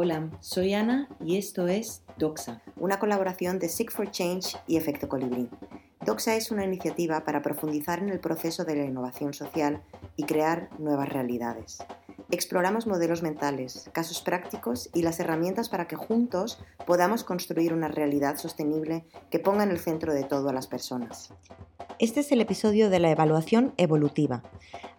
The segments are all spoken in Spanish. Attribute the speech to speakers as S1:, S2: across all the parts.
S1: Hola, soy Ana y esto es Doxa,
S2: una colaboración de Seek for Change y Efecto Colibrí. Doxa es una iniciativa para profundizar en el proceso de la innovación social y crear nuevas realidades. Exploramos modelos mentales, casos prácticos y las herramientas para que juntos podamos construir una realidad sostenible que ponga en el centro de todo a las personas. Este es el episodio de la evaluación evolutiva.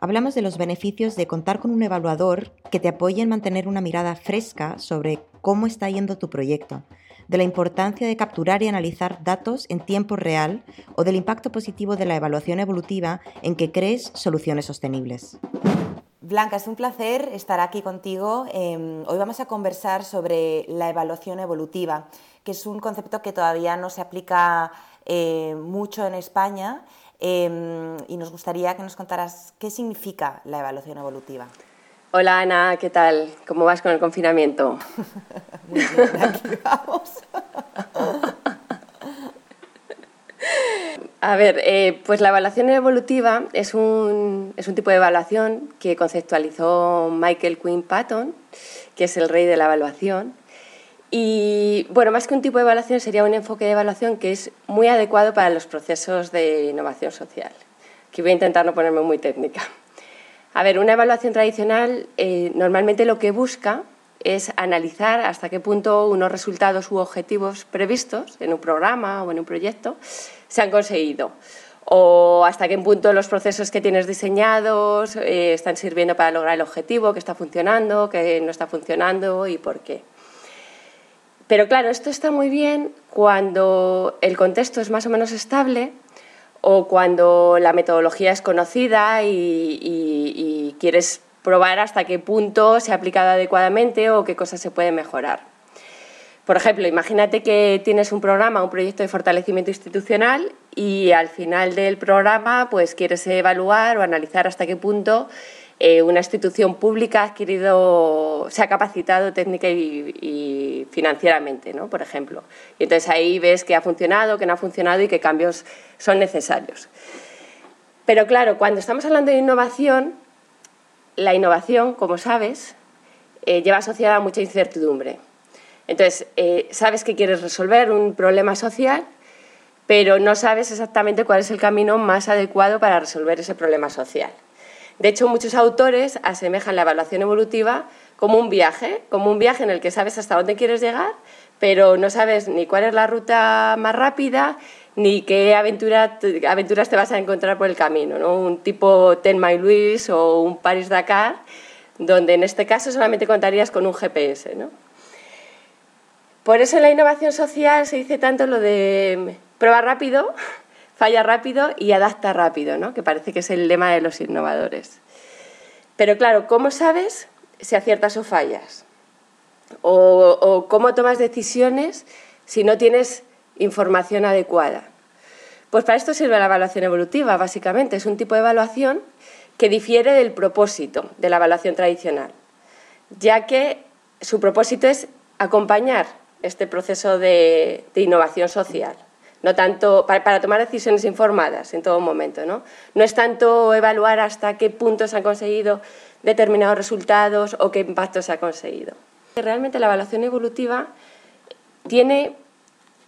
S2: Hablamos de los beneficios de contar con un evaluador que te apoye en mantener una mirada fresca sobre cómo está yendo tu proyecto, de la importancia de capturar y analizar datos en tiempo real o del impacto positivo de la evaluación evolutiva en que crees soluciones sostenibles. Blanca, es un placer estar aquí contigo. Em, hoy vamos a conversar sobre la evaluación evolutiva, que es un concepto que todavía no se aplica eh, mucho en España em, y nos gustaría que nos contaras qué significa la evaluación evolutiva.
S3: Hola Ana, ¿qué tal? ¿Cómo vas con el confinamiento?
S2: Muy bien, aquí vamos.
S3: A ver, eh, pues la evaluación evolutiva es un, es un, tipo de evaluación que conceptualizó Michael Quinn Patton, que es el rey de la evaluación, y bueno, más que un tipo de evaluación, sería un enfoque de evaluación que es muy adecuado para los procesos de innovación social. Que voy a intentar no ponerme muy técnica. A ver, una evaluación tradicional eh, normalmente lo que busca es analizar hasta qué punto unos resultados u objetivos previstos en un programa o en un proyecto se han conseguido o hasta qué punto los procesos que tienes diseñados eh, están sirviendo para lograr el objetivo, qué está funcionando, qué no está funcionando y por qué. Pero claro, esto está muy bien cuando el contexto es más o menos estable o cuando la metodología es conocida y, quieres probar hasta qué punto se ha aplicado adecuadamente o qué cosas se pueden mejorar. Por ejemplo, imagínate que tienes un programa, un proyecto de fortalecimiento institucional y al final del programa pues quieres evaluar o analizar hasta qué punto eh, una institución pública ha adquirido, se ha capacitado técnica y, financieramente, ¿no? por ejemplo. Y entonces ahí ves que ha funcionado, que no ha funcionado y qué cambios son necesarios. Pero claro, cuando estamos hablando de innovación, la innovación, como sabes, eh, lleva asociada mucha incertidumbre. Entonces, eh, sabes que quieres resolver un problema social, pero no sabes exactamente cuál es el camino más adecuado para resolver ese problema social. De hecho, muchos autores asemejan la evaluación evolutiva como un viaje, como un viaje en el que sabes hasta dónde quieres llegar, pero no sabes ni cuál es la ruta más rápida, ni qué aventuras te vas a encontrar por el camino, ¿no? un tipo Ten My Luis o un Paris-Dakar, donde en este caso solamente contarías con un GPS. ¿no? Por eso en la innovación social se dice tanto lo de prueba rápido, falla rápido y adapta rápido, ¿no? que parece que es el lema de los innovadores. Pero claro, ¿cómo sabes si aciertas o fallas? O, cómo tomas decisiones si no tienes información adecuada. Pues para esto sirve la evaluación evolutiva, básicamente. Es un tipo de evaluación que difiere del propósito de la evaluación tradicional, ya que su propósito es acompañar este proceso de innovación social no tanto para, tomar decisiones informadas en todo momento. ¿no? no es tanto evaluar hasta qué punto se han conseguido determinados resultados o qué impacto se ha conseguido. Realmente la evaluación evolutiva tiene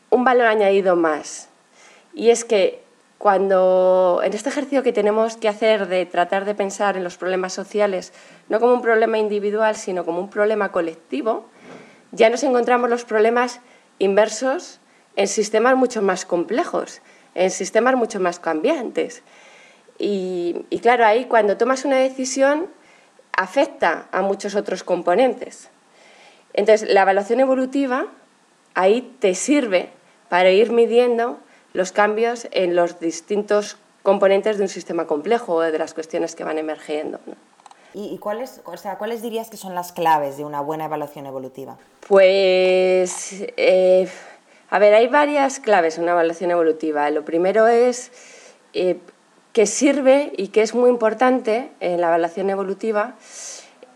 S3: un valor añadido más y es que cuando en este ejercicio que tenemos que hacer de tratar de pensar en los problemas sociales no como un problema individual sino como un problema colectivo, ya nos encontramos los problemas inversos en sistemas mucho más complejos, en sistemas mucho más cambiantes. Y, claro, ahí cuando tomas una decisión afecta a muchos otros componentes. Entonces, la evaluación evolutiva ahí te sirve para ir midiendo los cambios en los distintos componentes de un sistema complejo o de las cuestiones que van emergiendo.
S2: ¿Y, cuáles, o sea, cuáles dirías que son las claves de una buena evaluación evolutiva?
S3: Pues eh, a ver, hay varias claves en una evaluación evolutiva. Lo primero es eh, que sirve y que es muy importante en la evaluación evolutiva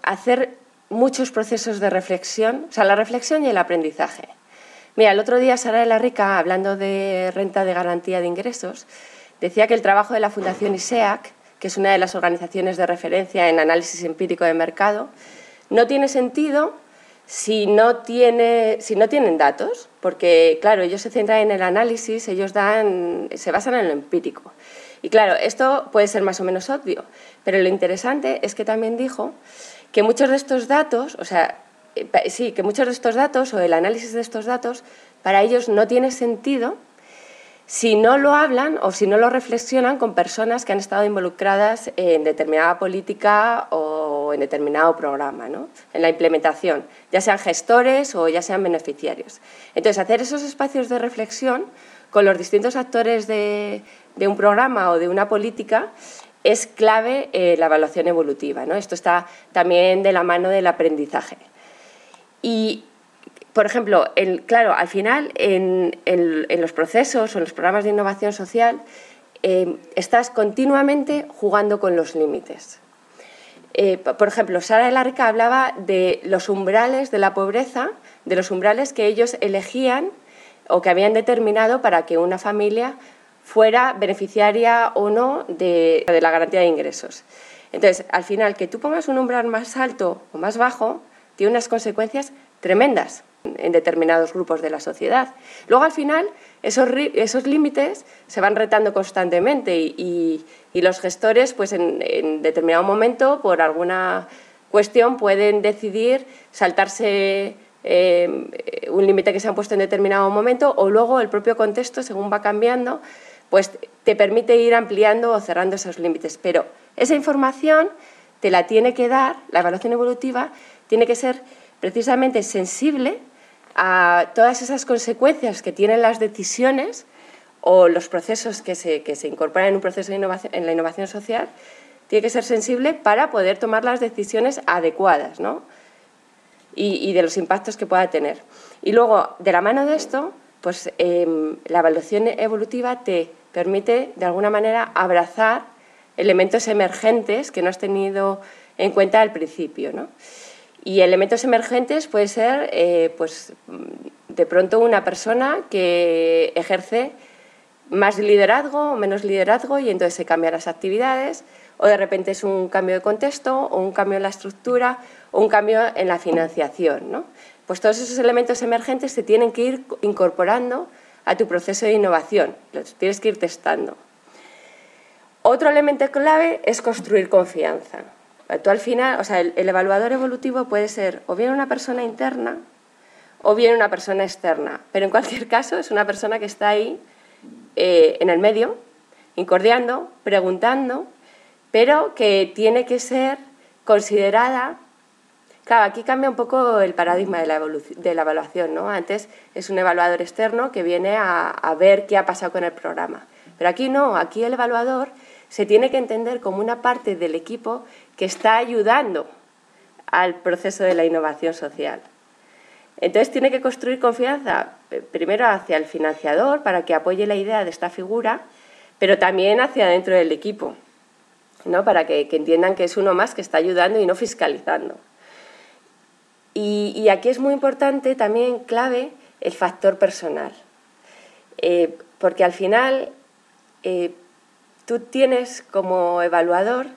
S3: hacer muchos procesos de reflexión, o sea, la reflexión y el aprendizaje. Mira, el otro día Sara de la Rica, hablando de renta de garantía de ingresos, decía que el trabajo de la Fundación ISEAC, que es una de las organizaciones de referencia en análisis empírico de mercado, no tiene sentido si no, tienen datos, porque claro, ellos se centran en el análisis, ellos se basan en lo empírico. Y claro, esto puede ser más o menos obvio, pero lo interesante es que también dijo que muchos de estos datos, o sea, eh, sí, que muchos de estos datos o el análisis de estos datos para ellos no tiene sentido si no lo hablan o si no lo reflexionan con personas que han estado involucradas en determinada política o en determinado programa, ¿no? en la implementación, ya sean gestores o ya sean beneficiarios. Entonces, hacer esos espacios de reflexión con los distintos actores de, un programa o de una política es clave en la evaluación evolutiva. ¿no? Esto está también de la mano del aprendizaje. Y por ejemplo, claro, al final en, los procesos o en los programas de innovación social eh, estás continuamente jugando con los límites. Eh, por ejemplo, Sara Elarca hablaba de los umbrales de la pobreza, de los umbrales que ellos elegían o que habían determinado para que una familia fuera beneficiaria o no de la garantía de ingresos. Entonces, al final, que tú pongas un umbral más alto o más bajo tiene unas consecuencias tremendas en determinados grupos de la sociedad. Luego, al final, esos, esos límites se van retando constantemente y, los gestores, pues en, determinado momento, por alguna cuestión, pueden decidir saltarse eh, un límite que se han puesto en determinado momento o luego el propio contexto, según va cambiando, pues te permite ir ampliando o cerrando esos límites. Pero esa información te la tiene que dar, la evaluación evolutiva tiene que ser precisamente sensible a todas esas consecuencias que tienen las decisiones o los procesos que se, que se incorporan en un proceso de innovación, en la innovación social, tiene que ser sensible para poder tomar las decisiones adecuadas ¿no? y, de los impactos que pueda tener. Y luego, de la mano de esto, pues em, la evaluación evolutiva te permite, de alguna manera, abrazar elementos emergentes que no has tenido en cuenta al principio. ¿no? Y elementos emergentes puede ser, eh, pues, de pronto una persona que ejerce más liderazgo o menos liderazgo y entonces se cambian las actividades, o de repente es un cambio de contexto, o un cambio en la estructura, o un cambio en la financiación. ¿no? Pues todos esos elementos emergentes se tienen que ir incorporando a tu proceso de innovación, los tienes que ir testando. Otro elemento clave es construir confianza. Tú al final, o sea, el, evaluador evolutivo puede ser o bien una persona interna o bien una persona externa, pero en cualquier caso es una persona que está ahí eh, en el medio, incordiando, preguntando, pero que tiene que ser considerada. Claro, aquí cambia un poco el paradigma de la, evaluación, ¿no? Antes es un evaluador externo que viene a, a ver qué ha pasado con el programa, pero aquí no, aquí el evaluador se tiene que entender como una parte del equipo que está ayudando al proceso de la innovación social. Entonces tiene que construir confianza eh, primero hacia el financiador para que apoye la idea de esta figura, pero también hacia dentro del equipo, ¿no? para que, entiendan que es uno más que está ayudando y no fiscalizando. Y, aquí es muy importante también clave el factor personal, eh, porque al final eh, tú tienes como evaluador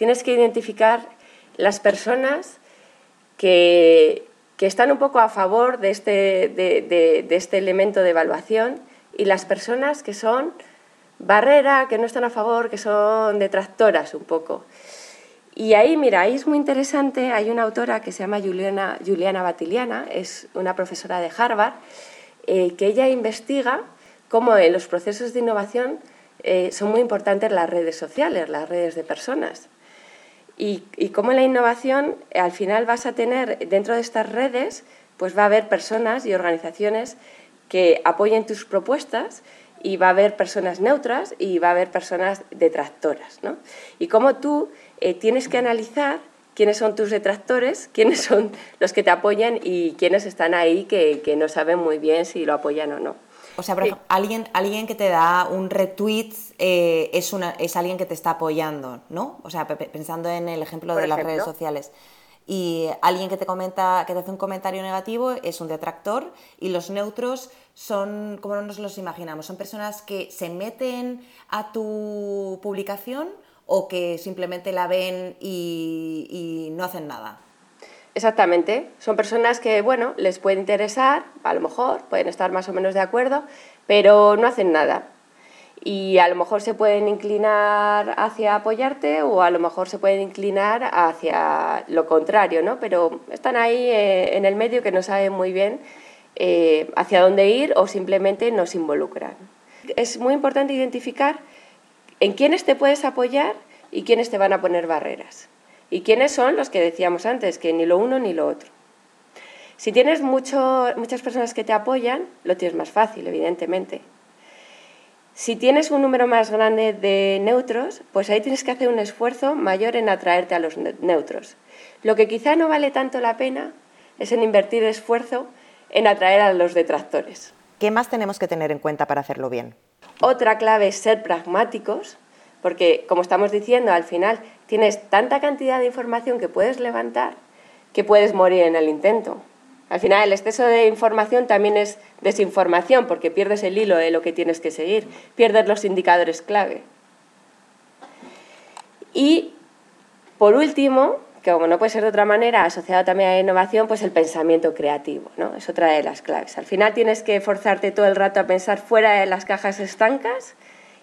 S3: tienes que identificar las personas que, están un poco a favor de este, de, este elemento de evaluación y las personas que son barrera, que no están a favor, que son detractoras un poco. Y ahí, mira, ahí es muy interesante, hay una autora que se llama Juliana, Juliana Batiliana, es una profesora de Harvard, eh, que ella investiga cómo en los procesos de innovación eh, son muy importantes las redes sociales, las redes de personas y, y cómo la innovación al final vas a tener dentro de estas redes, pues va a haber personas y organizaciones que apoyen tus propuestas y va a haber personas neutras y va a haber personas detractoras. ¿no? Y cómo tú eh, tienes que analizar quiénes son tus detractores, quiénes son los que te apoyan y quiénes están ahí que no saben muy bien si lo apoyan o no.
S2: O sea, alguien, alguien que te da un retweet eh, es, una, es alguien que te está apoyando, ¿no? O sea, pensando en el ejemplo de las redes sociales. Y alguien que te comenta, que te hace un comentario negativo es un detractor y los neutros son, como nos los imaginamos? ¿Son personas que se meten a tu publicación o que simplemente la ven y no hacen nada?
S3: Exactamente. Son personas que, bueno, les puede interesar, a lo mejor, pueden estar más o menos de acuerdo, pero no hacen nada. Y a lo mejor se pueden inclinar hacia apoyarte o a lo mejor se pueden inclinar hacia lo contrario, ¿no? Pero están ahí eh, en el medio que no saben muy bien eh, hacia dónde ir o simplemente nos involucran. Es muy importante identificar en quiénes te puedes apoyar y quiénes te van a poner barreras. ¿Y quiénes son los que decíamos antes? Que ni lo uno ni lo otro. Si tienes muchas personas que te apoyan, lo tienes más fácil, evidentemente. Si tienes un número más grande de neutros, pues ahí tienes que hacer un esfuerzo mayor en atraerte a los neutros. Lo que quizá no vale tanto la pena es en invertir esfuerzo en atraer a los detractores.
S2: ¿Qué más tenemos que tener en cuenta para hacerlo bien?
S3: Otra clave es ser pragmáticos, porque como estamos diciendo, al final tienes tanta cantidad de información que puedes levantar que puedes morir en el intento. Al final el exceso de información también es desinformación porque pierdes el hilo de lo que tienes que seguir, pierdes los indicadores clave. Y por último, que como no puede ser de otra manera, asociado también a la innovación, pues el pensamiento creativo, ¿no? Es otra de las claves. Al final tienes que forzarte todo el rato a pensar fuera de las cajas estancas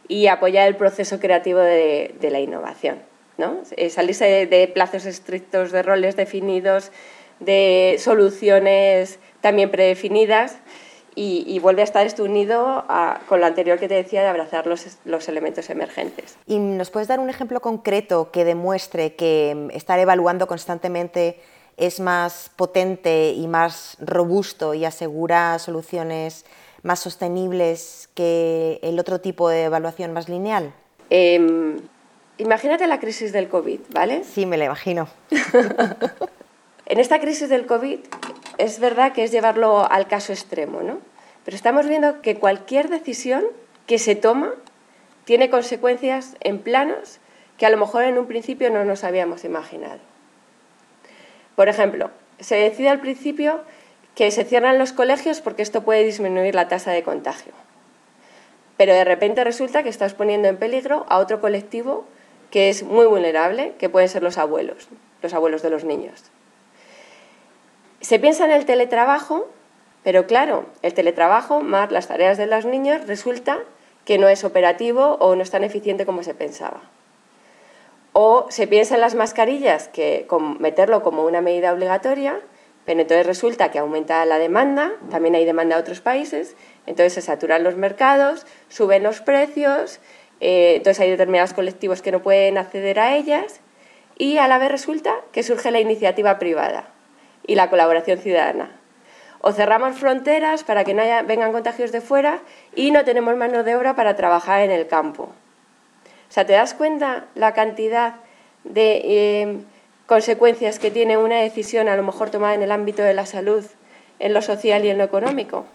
S3: y apoyar el proceso creativo de, la innovación, ¿no? Eh, salirse de plazos estrictos, de roles definidos, de soluciones también predefinidas y, vuelve a estar esto unido con lo anterior que te decía de abrazar los, los, elementos emergentes.
S2: ¿Y nos puedes dar un ejemplo concreto que demuestre que estar evaluando constantemente es más potente y más robusto y asegura soluciones más sostenibles que el otro tipo de evaluación más lineal?
S3: Em, imagínate la crisis del COVID, ¿vale?
S2: Sí, me la imagino.
S3: En esta crisis del COVID es verdad que es llevarlo al caso extremo, ¿no? Pero estamos viendo que cualquier decisión que se toma tiene consecuencias en planos que a lo mejor en un principio no nos habíamos imaginado. Por ejemplo, se decide al principio que se cierran los colegios porque esto puede disminuir la tasa de contagio. Pero de repente resulta que estás poniendo en peligro a otro colectivo que es muy vulnerable, que pueden ser los abuelos, los abuelos de los niños. Se piensa en el teletrabajo, pero claro, el teletrabajo más las tareas de los niños resulta que no es operativo o no es tan eficiente como se pensaba. O se piensa en las mascarillas, que meterlo como una medida obligatoria, pero entonces resulta que aumenta la demanda, también hay demanda en otros países, entonces se saturan los mercados, suben los precios, eh, entonces hay determinados colectivos que no pueden acceder a ellas y a la vez resulta que surge la iniciativa privada y la colaboración ciudadana. O cerramos fronteras para que no vengan contagios de fuera y no tenemos mano de obra para trabajar en el campo. O sea, ¿te das cuenta la cantidad de eh, consecuencias que tiene una decisión a lo mejor tomada en el ámbito de la salud, en lo social y en lo económico?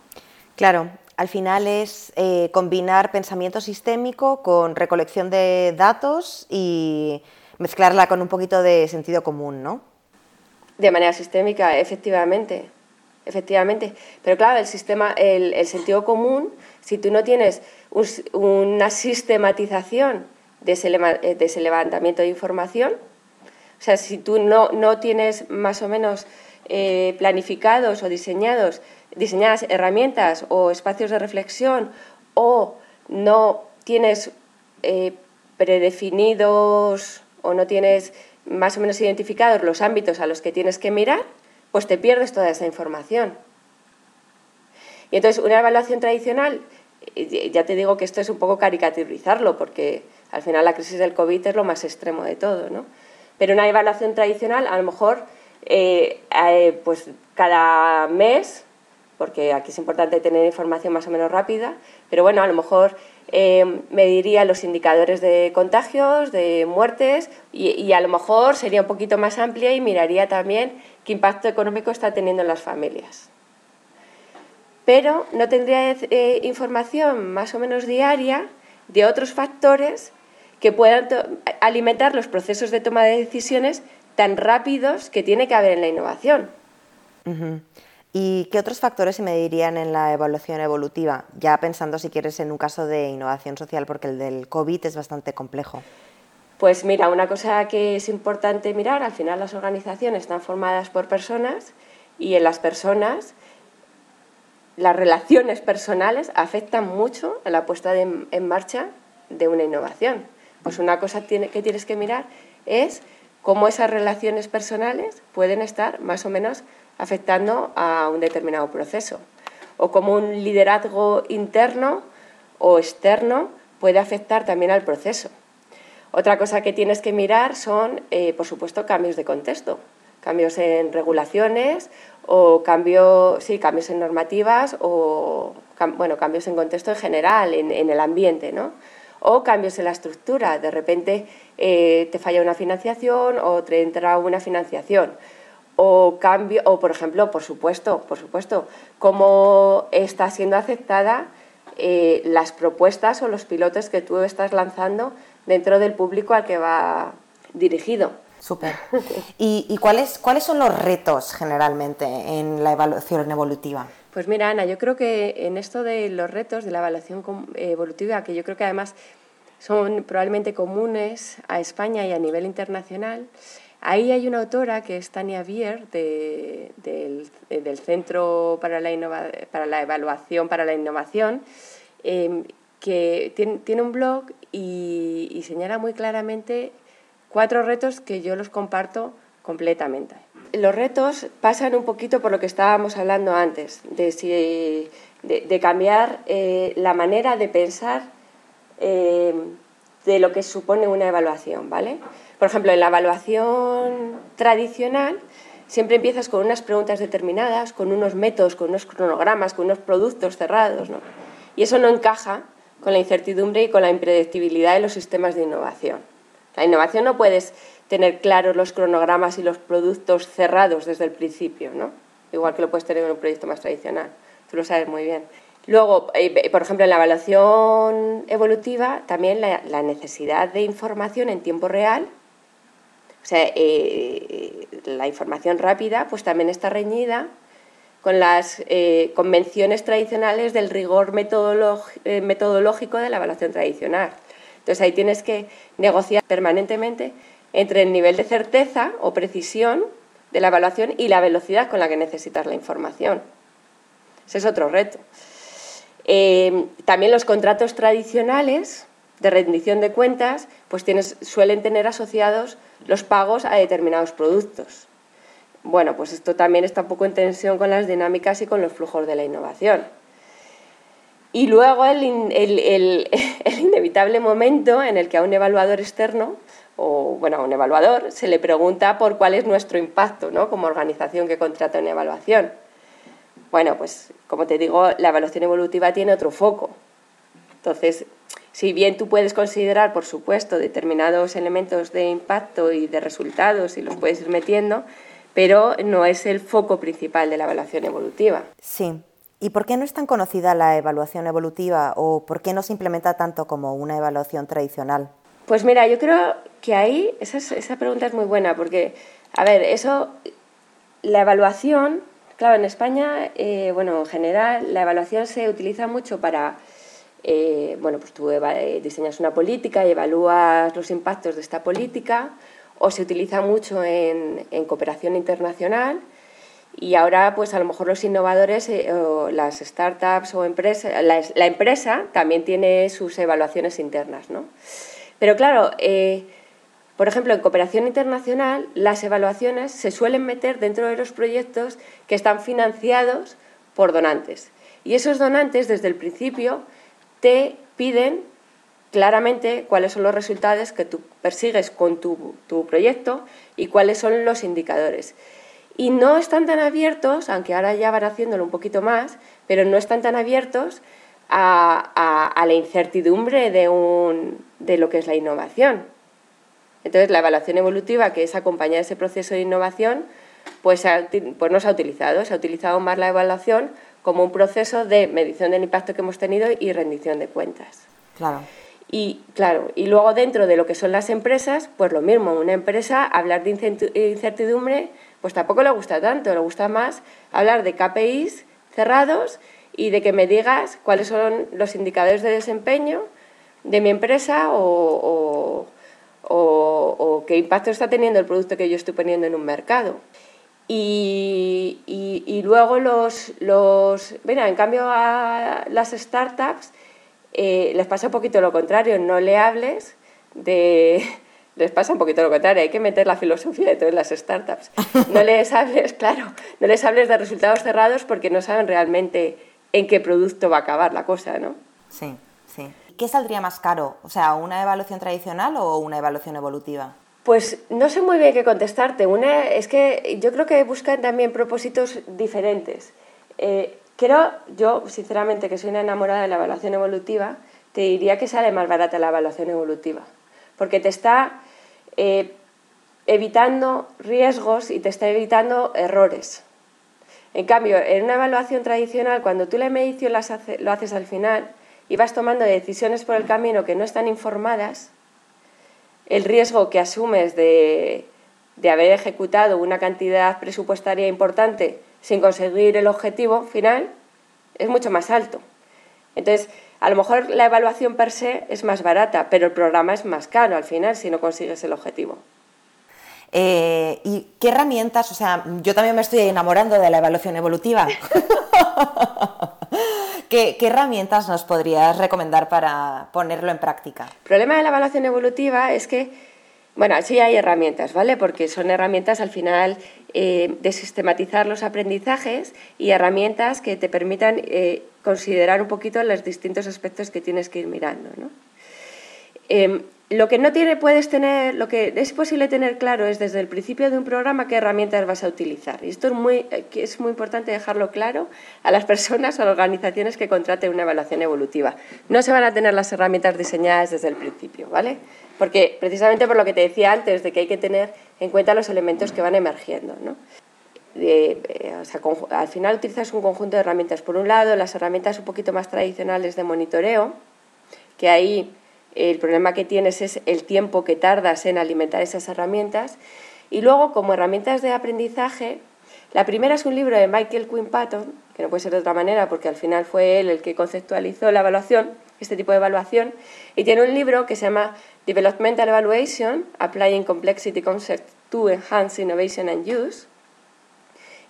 S2: Claro, al final es eh, combinar pensamiento sistémico con recolección de datos y mezclarla con un poquito de sentido común, ¿no?
S3: De manera sistémica, efectivamente. Efectivamente. Pero claro, el sistema, el, sentido común, si tú no tienes una sistematización de ese, de ese, levantamiento de información, o sea, si tú no, no tienes más o menos eh, planificados o diseñados, diseñadas herramientas o espacios de reflexión, o no tienes eh, predefinidos o no tienes más o menos identificados los ámbitos a los que tienes que mirar, pues te pierdes toda esa información. Y entonces una evaluación tradicional, ya te digo que esto es un poco caricaturizarlo, porque al final la crisis del COVID es lo más extremo de todo, ¿no? Pero una evaluación tradicional, a lo mejor, eh, eh, pues cada mes, porque aquí es importante tener información más o menos rápida, pero bueno, a lo mejor eh, mediría los indicadores de contagios, de muertes y, a lo mejor sería un poquito más amplia y miraría también qué impacto económico está teniendo en las familias. Pero no tendría información más o menos diaria de otros factores que puedan alimentar los procesos de toma de decisiones tan rápidos que tiene que haber en la innovación.
S2: ¿Y qué otros factores se medirían en la evaluación evolutiva? Ya pensando, si quieres, en un caso de innovación social, porque el del COVID es bastante complejo.
S3: Pues mira, una cosa que es importante mirar, al final las organizaciones están formadas por personas y en las personas las relaciones personales afectan mucho a la puesta en marcha de una innovación. Pues una cosa que tienes que mirar es cómo esas relaciones personales pueden estar más o menos afectando a un determinado proceso o cómo un liderazgo interno o externo puede afectar también al proceso. Otra cosa que tienes que mirar son, eh, por supuesto, cambios de contexto, cambios en regulaciones o cambios, sí, cambios en normativas o bueno, cambios en contexto en general, en, el ambiente, ¿no? O cambios en la estructura, de repente eh, te falla una financiación o te entra una financiación. O cambio, o por ejemplo, por supuesto, por supuesto, cómo está siendo aceptada eh, las propuestas o los pilotos que tú estás lanzando dentro del público al que va dirigido.
S2: Súper. ¿Y, cuáles, cuáles son los retos generalmente en la evaluación evolutiva?
S3: Pues mira, Ana, yo creo que en esto de los retos de la evaluación evolutiva, que yo creo que además son probablemente comunes a España y a nivel internacional, ahí hay una autora que es Tania Bier del, Centro para la, para la Evaluación para la Innovación, em, que tiene, un blog y, señala muy claramente cuatro retos que yo los comparto completamente. Los retos pasan un poquito por lo que estábamos hablando antes, de, cambiar eh, la manera de pensar eh, de lo que supone una evaluación, ¿vale? Por ejemplo, en la evaluación tradicional siempre empiezas con unas preguntas determinadas, con unos métodos, con unos cronogramas, con unos productos cerrados, ¿no? Y eso no encaja con la incertidumbre y con la impredictibilidad de los sistemas de innovación. La innovación no puedes tener claros los cronogramas y los productos cerrados desde el principio, ¿no? igual que lo puedes tener en un proyecto más tradicional. Tú lo sabes muy bien. Luego, eh, por ejemplo, en la evaluación evolutiva, también la, necesidad de información en tiempo real, o sea, eh, la información rápida, pues también está reñida con las eh, convenciones tradicionales del rigor eh, metodológico de la evaluación tradicional. Entonces ahí tienes que negociar permanentemente entre el nivel de certeza o precisión de la evaluación y la velocidad con la que necesitas la información. Ese es otro reto. Eh, también los contratos tradicionales de rendición de cuentas pues tienes, suelen tener asociados los pagos a determinados productos. Bueno, pues esto también está un poco en tensión con las dinámicas y con los flujos de la innovación. Y luego el, inevitable momento en el que a un evaluador externo, o bueno, a un evaluador, se le pregunta por cuál es nuestro impacto ¿no? como organización que contrata una evaluación. Bueno, pues como te digo, la evaluación evolutiva tiene otro foco. Entonces, si bien tú puedes considerar, por supuesto, determinados elementos de impacto y de resultados y los puedes ir metiendo, pero no es el foco principal de la evaluación evolutiva.
S2: Sí. ¿Y por qué no es tan conocida la evaluación evolutiva o por qué no se implementa tanto como una evaluación tradicional?
S3: Pues mira, yo creo que ahí esa, esa pregunta es muy buena porque, a ver, eso, la evaluación, claro, en España, eh, bueno, en general, la evaluación se utiliza mucho para, eh, bueno, pues tú eh, diseñas una política y evalúas los impactos de esta política o se utiliza mucho en, cooperación internacional y ahora pues a lo mejor los innovadores eh, o las startups o empresas, la, empresa también tiene sus evaluaciones internas, ¿no? Pero claro, eh, por ejemplo, en cooperación internacional las evaluaciones se suelen meter dentro de los proyectos que están financiados por donantes. Y esos donantes desde el principio te piden claramente cuáles son los resultados que tú persigues con tu, proyecto y cuáles son los indicadores. Y no están tan abiertos, aunque ahora ya van haciéndolo un poquito más, pero no están tan abiertos a, la incertidumbre de, un, de lo que es la innovación. Entonces, la evaluación evolutiva, que es acompañar ese proceso de innovación, pues, pues no se ha utilizado. Se ha utilizado más la evaluación como un proceso de medición del impacto que hemos tenido y rendición de cuentas.
S2: Claro.
S3: Y claro, y luego dentro de lo que son las empresas, pues lo mismo, una empresa hablar de incertidumbre, pues tampoco le gusta tanto, le gusta más hablar de KPIs cerrados y de que me digas cuáles son los indicadores de desempeño de mi empresa o, o, qué impacto está teniendo el producto que yo estoy poniendo en un mercado. Y, luego los, los, mira, en cambio a las startups eh, les pasa un poquito lo contrario, no le hables de, les pasa un poquito lo contrario, hay que meter la filosofía de todas las startups. No les hables, claro, no les hables de resultados cerrados porque no saben realmente en qué producto va a acabar la cosa, ¿no?
S2: Sí, sí. ¿Qué saldría más caro? O sea, ¿una evaluación tradicional o una evaluación evolutiva?
S3: Pues no sé muy bien qué contestarte. Una es que yo creo que buscan también propósitos diferentes. Eh, creo, yo sinceramente que soy una enamorada de la evaluación evolutiva, te diría que sale más barata la evaluación evolutiva, porque te está eh, evitando riesgos y te está evitando errores. En cambio, en una evaluación tradicional, cuando tú la medición lo haces al final y vas tomando decisiones por el camino que no están informadas, el riesgo que asumes de, de haber ejecutado una cantidad presupuestaria importante sin conseguir el objetivo final es mucho más alto. Entonces, a lo mejor la evaluación per se es más barata, pero el programa es más caro al final si no consigues el objetivo.
S2: Eh, ¿Y qué herramientas? O sea, yo también me estoy enamorando de la evaluación evolutiva. ¿Qué, herramientas nos podrías recomendar para ponerlo en práctica?
S3: El problema de la evaluación evolutiva es que, bueno, sí hay herramientas, ¿vale? Porque son herramientas al final eh, de sistematizar los aprendizajes y herramientas que te permitan eh, considerar un poquito los distintos aspectos que tienes que ir mirando, ¿no? Em, lo que no tiene, puedes tener, lo que es posible tener claro es desde el principio de un programa qué herramientas vas a utilizar. Y esto es muy, es muy importante dejarlo claro a las personas o organizaciones que contraten una evaluación evolutiva. No se van a tener las herramientas diseñadas desde el principio, ¿vale? Porque precisamente por lo que te decía antes, de que hay que tener en cuenta los elementos que van emergiendo, ¿no? Eh, al final utilizas un conjunto de herramientas. Por un lado, las herramientas un poquito más tradicionales de monitoreo, que ahí el problema que tienes es el tiempo que tardas en alimentar esas herramientas. Y luego, como herramientas de aprendizaje, la primera es un libro de Michael Quinn Patton, que no puede ser de otra manera porque al final fue él el que conceptualizó la evaluación, este tipo de evaluación, y tiene un libro que se llama Developmental Evaluation, Applying Complexity Concepts to Enhance Innovation and Use.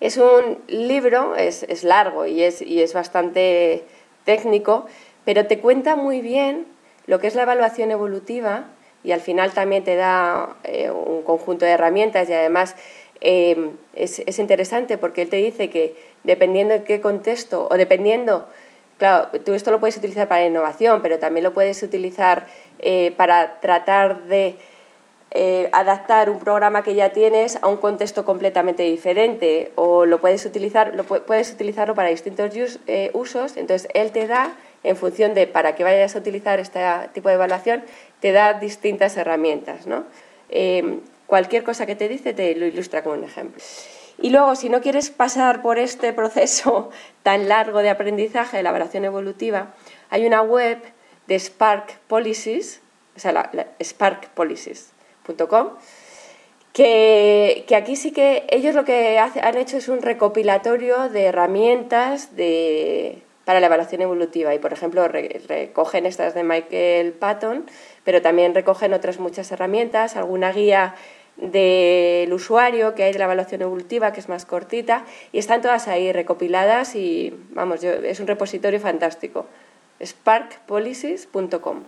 S3: Es un libro, es, es largo y es, y es bastante técnico, pero te cuenta muy bien lo que es la evaluación evolutiva y al final también te da eh, un conjunto de herramientas y además eh, es, interesante porque él te dice que dependiendo en qué contexto o dependiendo, claro, tú esto lo puedes utilizar para innovación, pero también lo puedes utilizar eh, para tratar de adaptar un programa que ya tienes a un contexto completamente diferente o lo puedes utilizar lo puedes utilizarlo para distintos usos. Entonces él te da en función de para qué vayas a utilizar este tipo de evaluación, te da distintas herramientas. ¿no? Em, cualquier cosa que te dice te lo ilustra como un ejemplo. Y luego, si no quieres pasar por este proceso tan largo de aprendizaje de la evaluación evolutiva, hay una web de Spark Policies, o sea, sparkpolicies.com, que, que, aquí sí que ellos lo que han hecho es un recopilatorio de herramientas de, para la evaluación evolutiva y, por ejemplo, recogen estas de Michael Patton, pero también recogen otras muchas herramientas, alguna guía del usuario que hay de la evaluación evolutiva, que es más cortita, y están todas ahí recopiladas y, vamos, es un repositorio fantástico. sparkpolicies.com.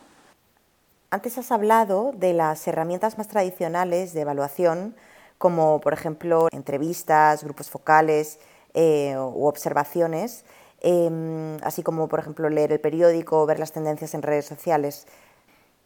S2: Antes has hablado de las herramientas más tradicionales de evaluación, como por ejemplo entrevistas, grupos focales eh, u observaciones. Em, así como por ejemplo leer el periódico o ver las tendencias en redes sociales,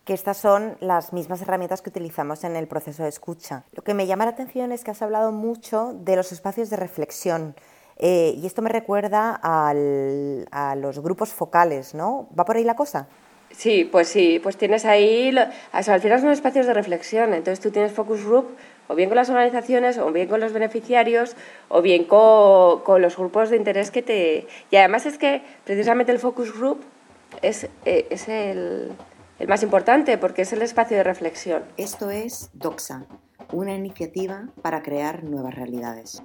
S2: que estas son las mismas herramientas que utilizamos en el proceso de escucha. Lo que me llama la atención es que has hablado mucho de los espacios de reflexión. Eh, y esto me recuerda a los grupos focales, ¿no? ¿Va por ahí la cosa?
S3: Sí, pues sí, pues tienes ahí, al final son espacios de reflexión, entonces tú tienes focus group o bien con las organizaciones, o bien con los beneficiarios, o bien con, los grupos de interés que te... Y además es que precisamente el focus group es, eh, es el, el más importante porque es el espacio de reflexión.
S1: Esto es DOXA, una iniciativa para crear nuevas realidades.